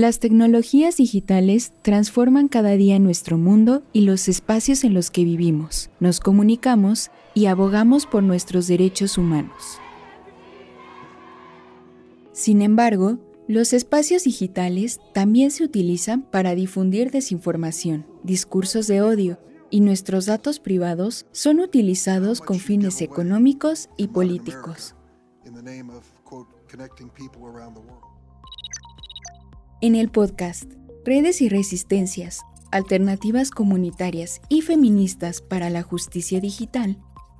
Las tecnologías digitales transforman cada día nuestro mundo y los espacios en los que vivimos, nos comunicamos y abogamos por nuestros derechos humanos. Sin embargo, los espacios digitales también se utilizan para difundir desinformación, discursos de odio, y nuestros datos privados son utilizados con fines económicos y políticos. En el podcast Redes y Resistencias, Alternativas Comunitarias y Feministas para la Justicia Digital,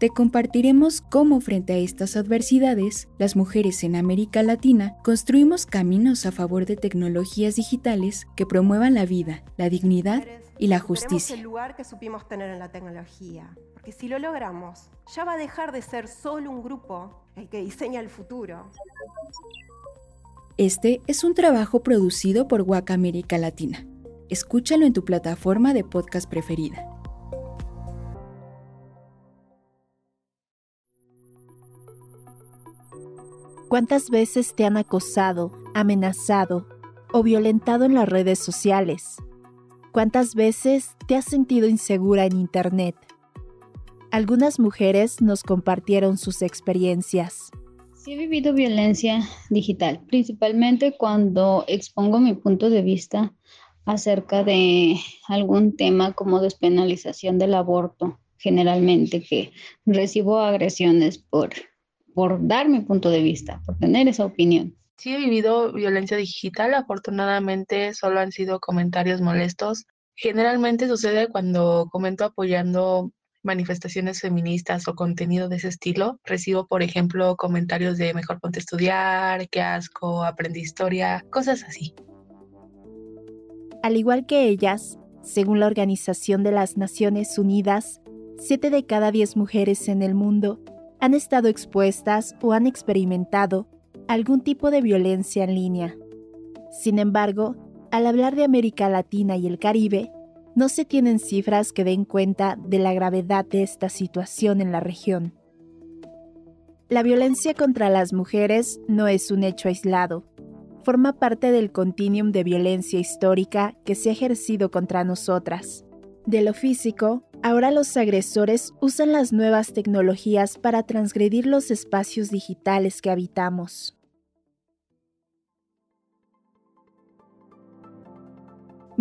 te compartiremos cómo frente a estas adversidades, las mujeres en América Latina construimos caminos a favor de tecnologías digitales que promuevan la vida, la dignidad y la justicia. el lugar que supimos tener en la tecnología, porque si lo logramos, ya va a dejar de ser solo un grupo el que diseña el futuro. Este es un trabajo producido por WAC América Latina. Escúchalo en tu plataforma de podcast preferida. ¿Cuántas veces te han acosado, amenazado o violentado en las redes sociales? ¿Cuántas veces te has sentido insegura en Internet? Algunas mujeres nos compartieron sus experiencias. Sí he vivido violencia digital, principalmente cuando expongo mi punto de vista acerca de algún tema como despenalización del aborto, generalmente que recibo agresiones por, por dar mi punto de vista, por tener esa opinión. Sí he vivido violencia digital, afortunadamente solo han sido comentarios molestos. Generalmente sucede cuando comento apoyando manifestaciones feministas o contenido de ese estilo, recibo, por ejemplo, comentarios de mejor ponte a estudiar, qué asco, aprendí historia, cosas así. Al igual que ellas, según la Organización de las Naciones Unidas, 7 de cada 10 mujeres en el mundo han estado expuestas o han experimentado algún tipo de violencia en línea. Sin embargo, al hablar de América Latina y el Caribe, no se tienen cifras que den cuenta de la gravedad de esta situación en la región. La violencia contra las mujeres no es un hecho aislado, forma parte del continuum de violencia histórica que se ha ejercido contra nosotras. De lo físico, ahora los agresores usan las nuevas tecnologías para transgredir los espacios digitales que habitamos.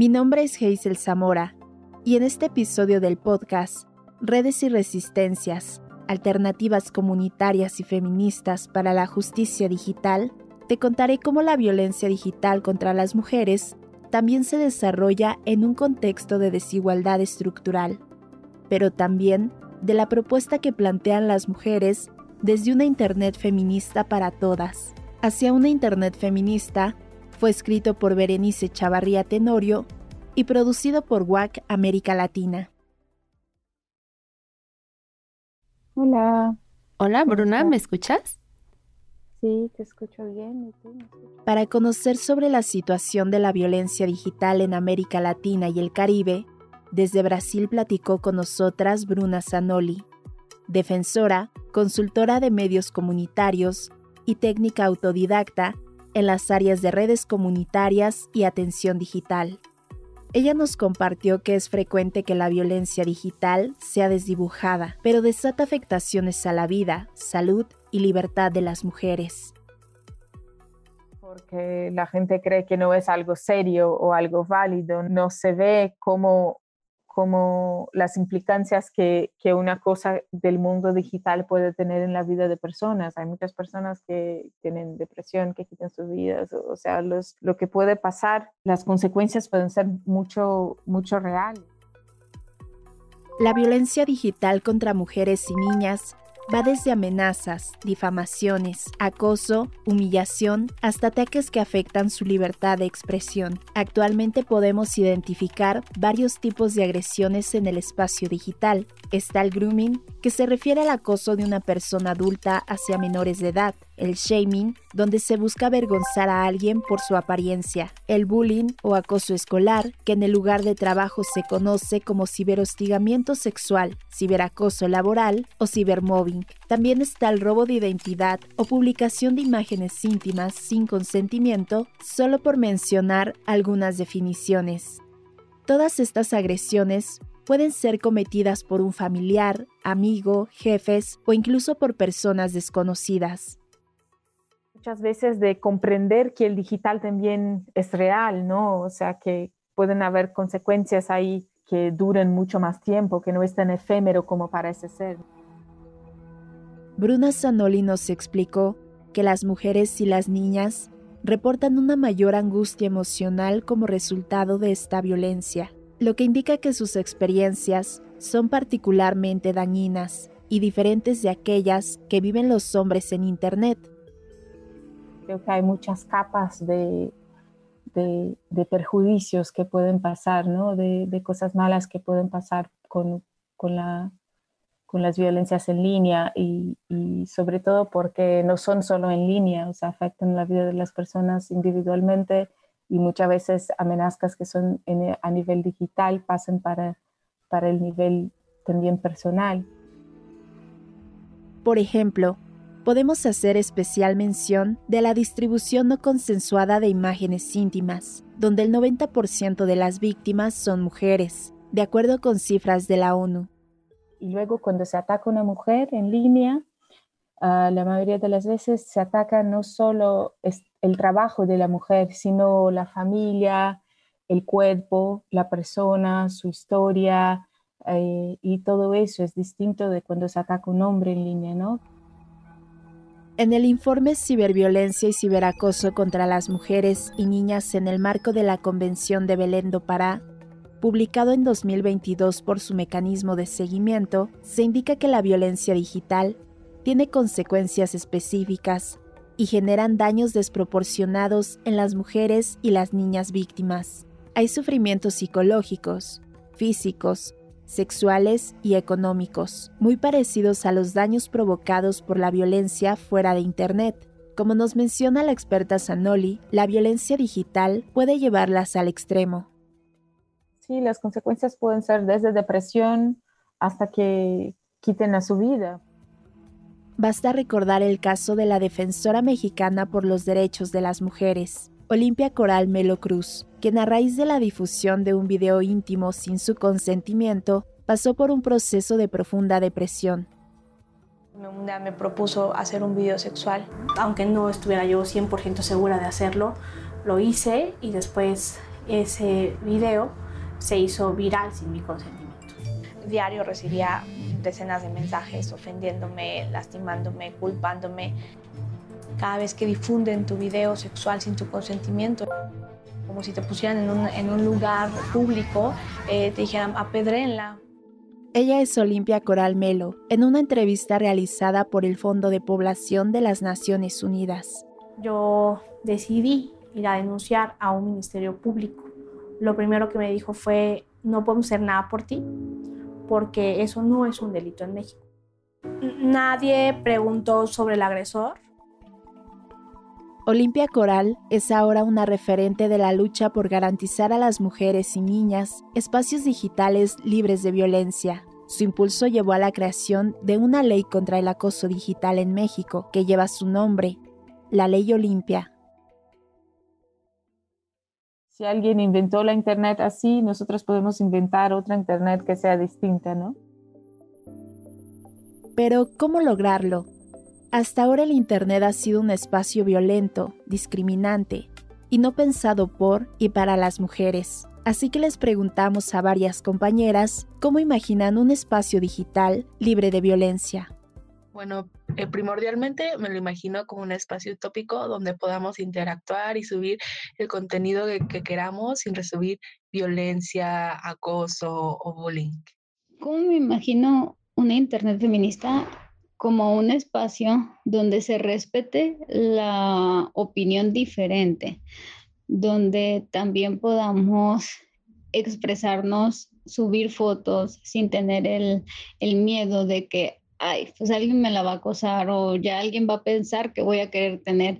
Mi nombre es Hazel Zamora y en este episodio del podcast Redes y Resistencias, Alternativas Comunitarias y Feministas para la Justicia Digital, te contaré cómo la violencia digital contra las mujeres también se desarrolla en un contexto de desigualdad estructural, pero también de la propuesta que plantean las mujeres desde una Internet feminista para todas, hacia una Internet feminista fue escrito por Berenice Chavarría Tenorio y producido por WAC América Latina. Hola. Hola, Bruna, ¿me escuchas? Sí, te escucho bien. Para conocer sobre la situación de la violencia digital en América Latina y el Caribe, desde Brasil platicó con nosotras Bruna Zanoli, defensora, consultora de medios comunitarios y técnica autodidacta en las áreas de redes comunitarias y atención digital. Ella nos compartió que es frecuente que la violencia digital sea desdibujada, pero desata afectaciones a la vida, salud y libertad de las mujeres. Porque la gente cree que no es algo serio o algo válido, no se ve como como las implicancias que, que, una cosa del mundo digital puede tener en la vida de personas. Hay muchas personas que tienen depresión, que quitan sus vidas, o, sea, los, lo que puede pasar, las consecuencias pueden ser mucho, mucho reales. La violencia digital contra mujeres y niñas va desde amenazas, difamaciones, acoso, humillación, hasta ataques que afectan su libertad de expresión. Actualmente podemos identificar varios tipos de agresiones en el espacio digital. Está el grooming, que se refiere al acoso de una persona adulta hacia menores de edad. el shaming, donde se busca avergonzar a alguien por su apariencia, el bullying o acoso escolar, que en el lugar de trabajo se conoce como ciberhostigamiento sexual, ciberacoso laboral o También está el robo de identidad o publicación de imágenes íntimas sin consentimiento, solo por mencionar algunas definiciones. Todas estas agresiones pueden ser cometidas por un familiar, amigo, jefes o incluso por personas desconocidas muchas veces de comprender que el digital también es real, ¿no? O sea, que pueden haber consecuencias ahí que duren mucho más tiempo, que no es tan efímero como parece ser. Bruna Zanoli nos explicó que las mujeres y las niñas reportan una mayor angustia emocional como resultado de esta violencia, lo que indica que sus experiencias son particularmente dañinas y diferentes de aquellas que viven los hombres en Internet, Creo que hay muchas capas de, de, que pueden pasar, ¿no? de, de, cosas malas que pueden pasar con, con, la, con las violencias en línea y, sobre todo porque no son solo en línea, o sea, afectan la vida de las personas individualmente y muchas veces amenazas que son a nivel digital pasan para, para el nivel también personal. Por ejemplo, podemos hacer especial mención de la distribución no consensuada de imágenes íntimas, donde el 90% de las víctimas son mujeres, de acuerdo con cifras de la ONU. Y luego cuando se ataca a una mujer en línea, ah, la mayoría de las veces se ataca no solo el trabajo de la mujer, sino la familia, el cuerpo, la persona, su historia, eh, y todo eso es distinto de cuando se ataca un hombre en línea, ¿no? En el informe Ciberviolencia y Ciberacoso contra las Mujeres y Niñas en el marco de la Convención de Belén do Pará, publicado en 2022 por su mecanismo de seguimiento, se indica que la violencia digital tiene consecuencias específicas y generan daños desproporcionados en las mujeres y las niñas víctimas. Hay sufrimientos psicológicos, físicos, sexuales y económicos, muy parecidos a los daños provocados por la violencia fuera de Internet. Como nos menciona la experta Sanoli, la violencia digital puede llevarlas al extremo. Sí, las consecuencias pueden ser desde depresión hasta que quiten a su vida. Basta recordar el caso de la defensora mexicana por los derechos de las mujeres, Olimpia Coral Melo Cruz, quien a raíz de la difusión de un video íntimo sin su consentimiento, pasó por un proceso de profunda depresión. Un día me propuso hacer un video sexual, aunque no estuviera yo 100% segura de hacerlo, lo hice y después ese video se hizo viral sin mi consentimiento. Diario recibía decenas de mensajes ofendiéndome, lastimándome, culpándome cada vez que difunden tu video sexual sin tu consentimiento. Como si te pusieran en un, lugar público, eh, te dijeran apedrenla. Ella es Olimpia Coral Melo, en una entrevista realizada por el Fondo de Población de las Naciones Unidas. Yo decidí ir a denunciar a un ministerio público. Lo primero que me dijo fue, no podemos hacer nada por ti, porque eso no es un delito en México. Nadie preguntó sobre el agresor, Olimpia Coral es ahora una referente de la lucha por garantizar a las mujeres y niñas espacios digitales libres de violencia. Su impulso llevó a la creación de una ley contra el acoso digital en México que lleva su nombre, la Ley Olimpia. Si alguien inventó la Internet así, nosotros podemos inventar otra Internet que sea distinta, ¿no? Pero, ¿cómo lograrlo? Hasta ahora el Internet ha sido un espacio violento, discriminante y no pensado por y para las mujeres. Así que les preguntamos a varias compañeras cómo imaginan un espacio digital libre de violencia. Bueno, eh, primordialmente me lo imagino como un espacio utópico donde podamos interactuar y subir el contenido que, que queramos sin recibir violencia, acoso o bullying. ¿Cómo me imagino una Internet feminista? como un espacio donde se respete la opinión diferente, donde también podamos expresarnos, subir fotos sin tener el, miedo de que ay, pues alguien me la va a acosar o ya alguien va a pensar que voy a querer tener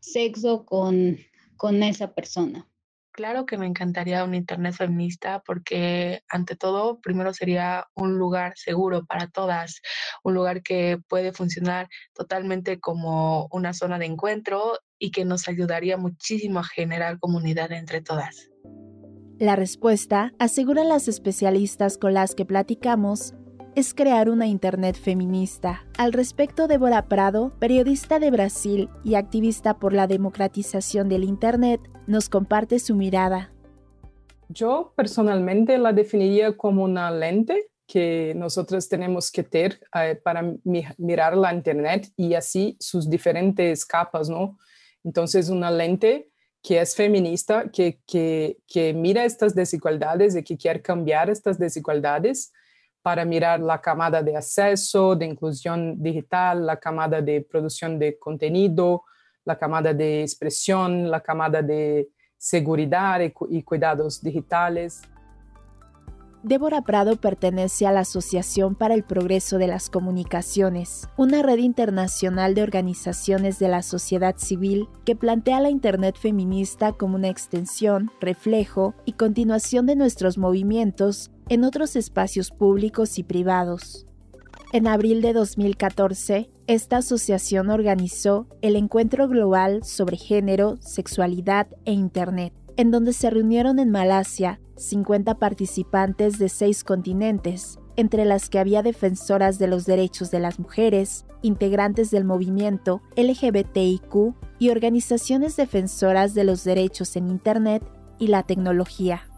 sexo con, con esa persona. Claro que me encantaría un Internet feminista porque ante todo, primero sería un lugar seguro para todas, un lugar que puede funcionar totalmente como una zona de encuentro y que nos ayudaría muchísimo a generar comunidad entre todas. La respuesta, aseguran las especialistas con las que platicamos, es crear una Internet feminista. Al respecto, Débora Prado, periodista de Brasil y activista por la democratización del Internet, nos comparte su mirada. Yo personalmente la definiría como una lente que nosotros tenemos que tener eh, para mirar la Internet y así sus diferentes capas, ¿no? Entonces, una lente que es feminista, que, que, que mira estas desigualdades y que quiere cambiar estas desigualdades para mirar la camada de acceso, de inclusión digital, la camada de producción de contenido, la camada de expresión, la camada de seguridad y, cuidados digitales. Débora Prado pertenece a la Asociación para el Progreso de las Comunicaciones, una red internacional de organizaciones de la sociedad civil que plantea la Internet feminista como una extensión, reflejo y continuación de nuestros movimientos en otros espacios públicos y privados. En abril de 2014, esta asociación organizó el Encuentro Global sobre Género, Sexualidad e Internet, en donde se reunieron en Malasia 50 participantes de seis continentes, entre las que había defensoras de los derechos de las mujeres, integrantes del movimiento LGBTIQ y organizaciones defensoras de los derechos en Internet y la tecnología.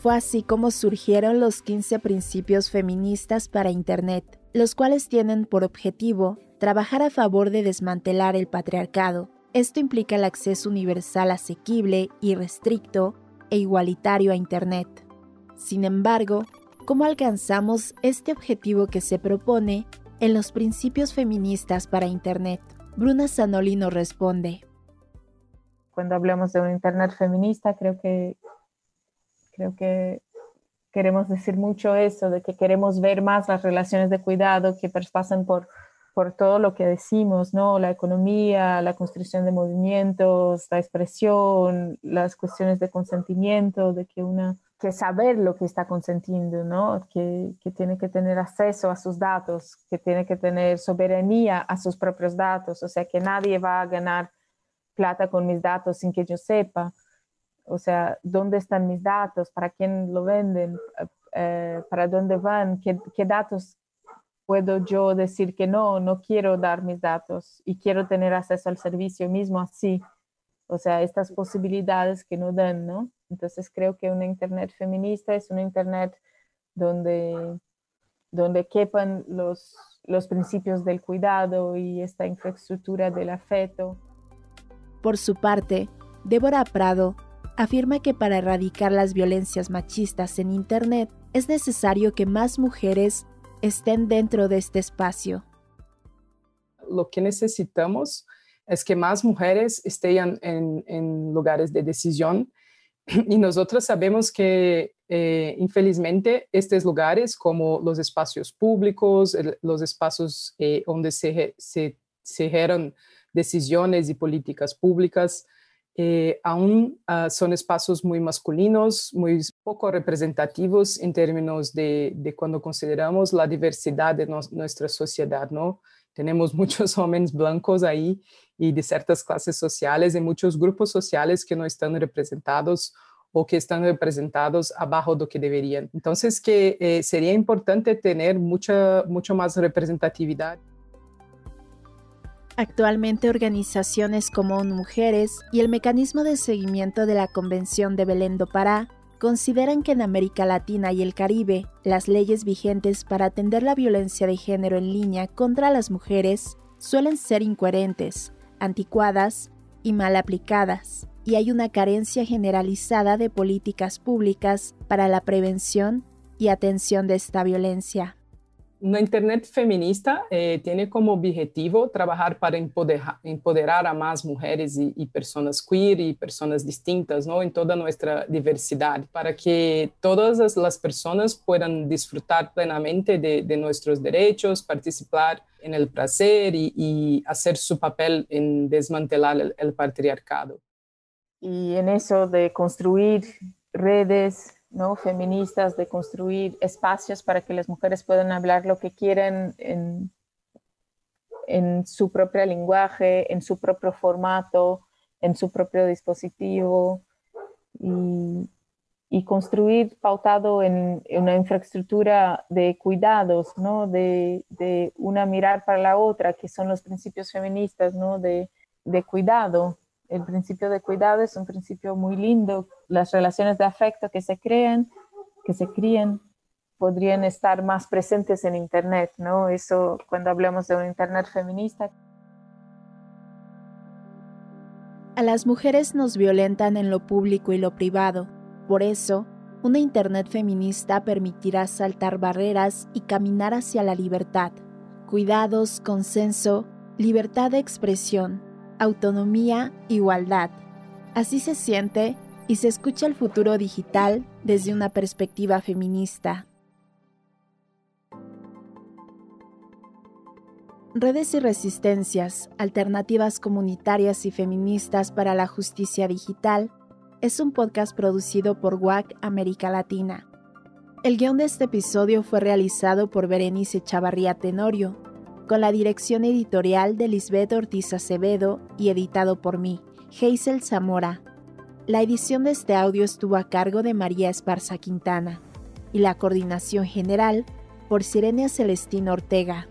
Fue así como surgieron los 15 principios feministas para Internet, los cuales tienen por objetivo trabajar a favor de desmantelar el patriarcado. Esto implica el acceso universal asequible y restricto e igualitario a Internet. Sin embargo, ¿cómo alcanzamos este objetivo que se propone en los principios feministas para Internet? Bruna Zanoli nos responde. Cuando hablamos de un Internet feminista, creo que Creo que queremos decir mucho eso, de que queremos ver más las relaciones de cuidado que traspasan por, por todo lo que decimos, ¿no? La economía, la construcción de movimientos, la expresión, las cuestiones de consentimiento, de que una que saber lo que está consentiendo, ¿no? Que, que, tiene que tener acceso a sus datos, que tiene que tener soberanía a sus propios datos, o sea, que nadie va a ganar plata con mis datos sin que yo sepa. O sea, ¿dónde están mis datos? ¿Para quién lo venden? Eh, ¿Para dónde van? ¿Qué, ¿Qué, datos puedo yo decir que no? No quiero dar mis datos y quiero tener acceso al servicio mismo así. O sea, estas posibilidades que no dan, ¿no? Entonces creo que una Internet feminista es una Internet donde, donde quepan los, los principios del cuidado y esta infraestructura del afecto. Por su parte, Débora Prado afirma que para erradicar las violencias machistas en Internet es necesario que más mujeres estén dentro de este espacio. Lo que necesitamos es que más mujeres estén en, lugares de decisión y nosotros sabemos que eh, infelizmente estos lugares como los espacios públicos, los espacios eh, donde se, se, se decisiones y políticas públicas, eh, aún uh, son espacios muy masculinos, muy poco representativos en términos de, cuando consideramos la diversidad de nuestra sociedad, ¿no? Tenemos muchos hombres blancos ahí y de ciertas clases sociales y muchos grupos sociales que no están representados o que están representados abajo de lo que deberían. Entonces, que eh, sería importante tener mucha, mucho más representatividad. Actualmente organizaciones como Mujeres y el Mecanismo de Seguimiento de la Convención de Belén do Pará consideran que en América Latina y el Caribe las leyes vigentes para atender la violencia de género en línea contra las mujeres suelen ser incoherentes, anticuadas y mal aplicadas, y hay una carencia generalizada de políticas públicas para la prevención y atención de esta violencia. Una Internet feminista eh, tiene como objetivo trabajar para empoderar, a más mujeres y, personas queer y personas distintas ¿no? en toda nuestra diversidad, para que todas las personas puedan disfrutar plenamente de, nuestros derechos, participar en el placer y, hacer su papel en desmantelar el patriarcado. Y en eso de construir redes ¿no? feministas, de construir espacios para que las mujeres puedan hablar lo que quieren en, su propio lenguaje, en su propio formato, en su propio dispositivo y, construir pautado en, una infraestructura de cuidados, ¿no? de, una mirar para la otra, que son los principios feministas ¿no? de cuidado, el principio de cuidado es un principio muy lindo. Las relaciones de afecto que se crean, que se crían, podrían estar más presentes en Internet, ¿no? Eso cuando hablamos de un Internet feminista. A las mujeres nos violentan en lo público y lo privado. Por eso, una Internet feminista permitirá saltar barreras y caminar hacia la libertad. Cuidados, consenso, libertad de expresión, autonomía, igualdad. Así se siente y se escucha el futuro digital desde una perspectiva feminista. Redes y Resistencias, Alternativas Comunitarias y Feministas para la Justicia Digital, es un podcast producido por WAC América Latina. El guion de este episodio fue realizado por Berenice Chavarría Tenorio con la dirección editorial de Lisbeth Ortiz Acevedo y editado por mí, Hazel Zamora. La edición de este audio estuvo a cargo de María Esparza Quintana y la coordinación general por Sirenia Celestina Ortega.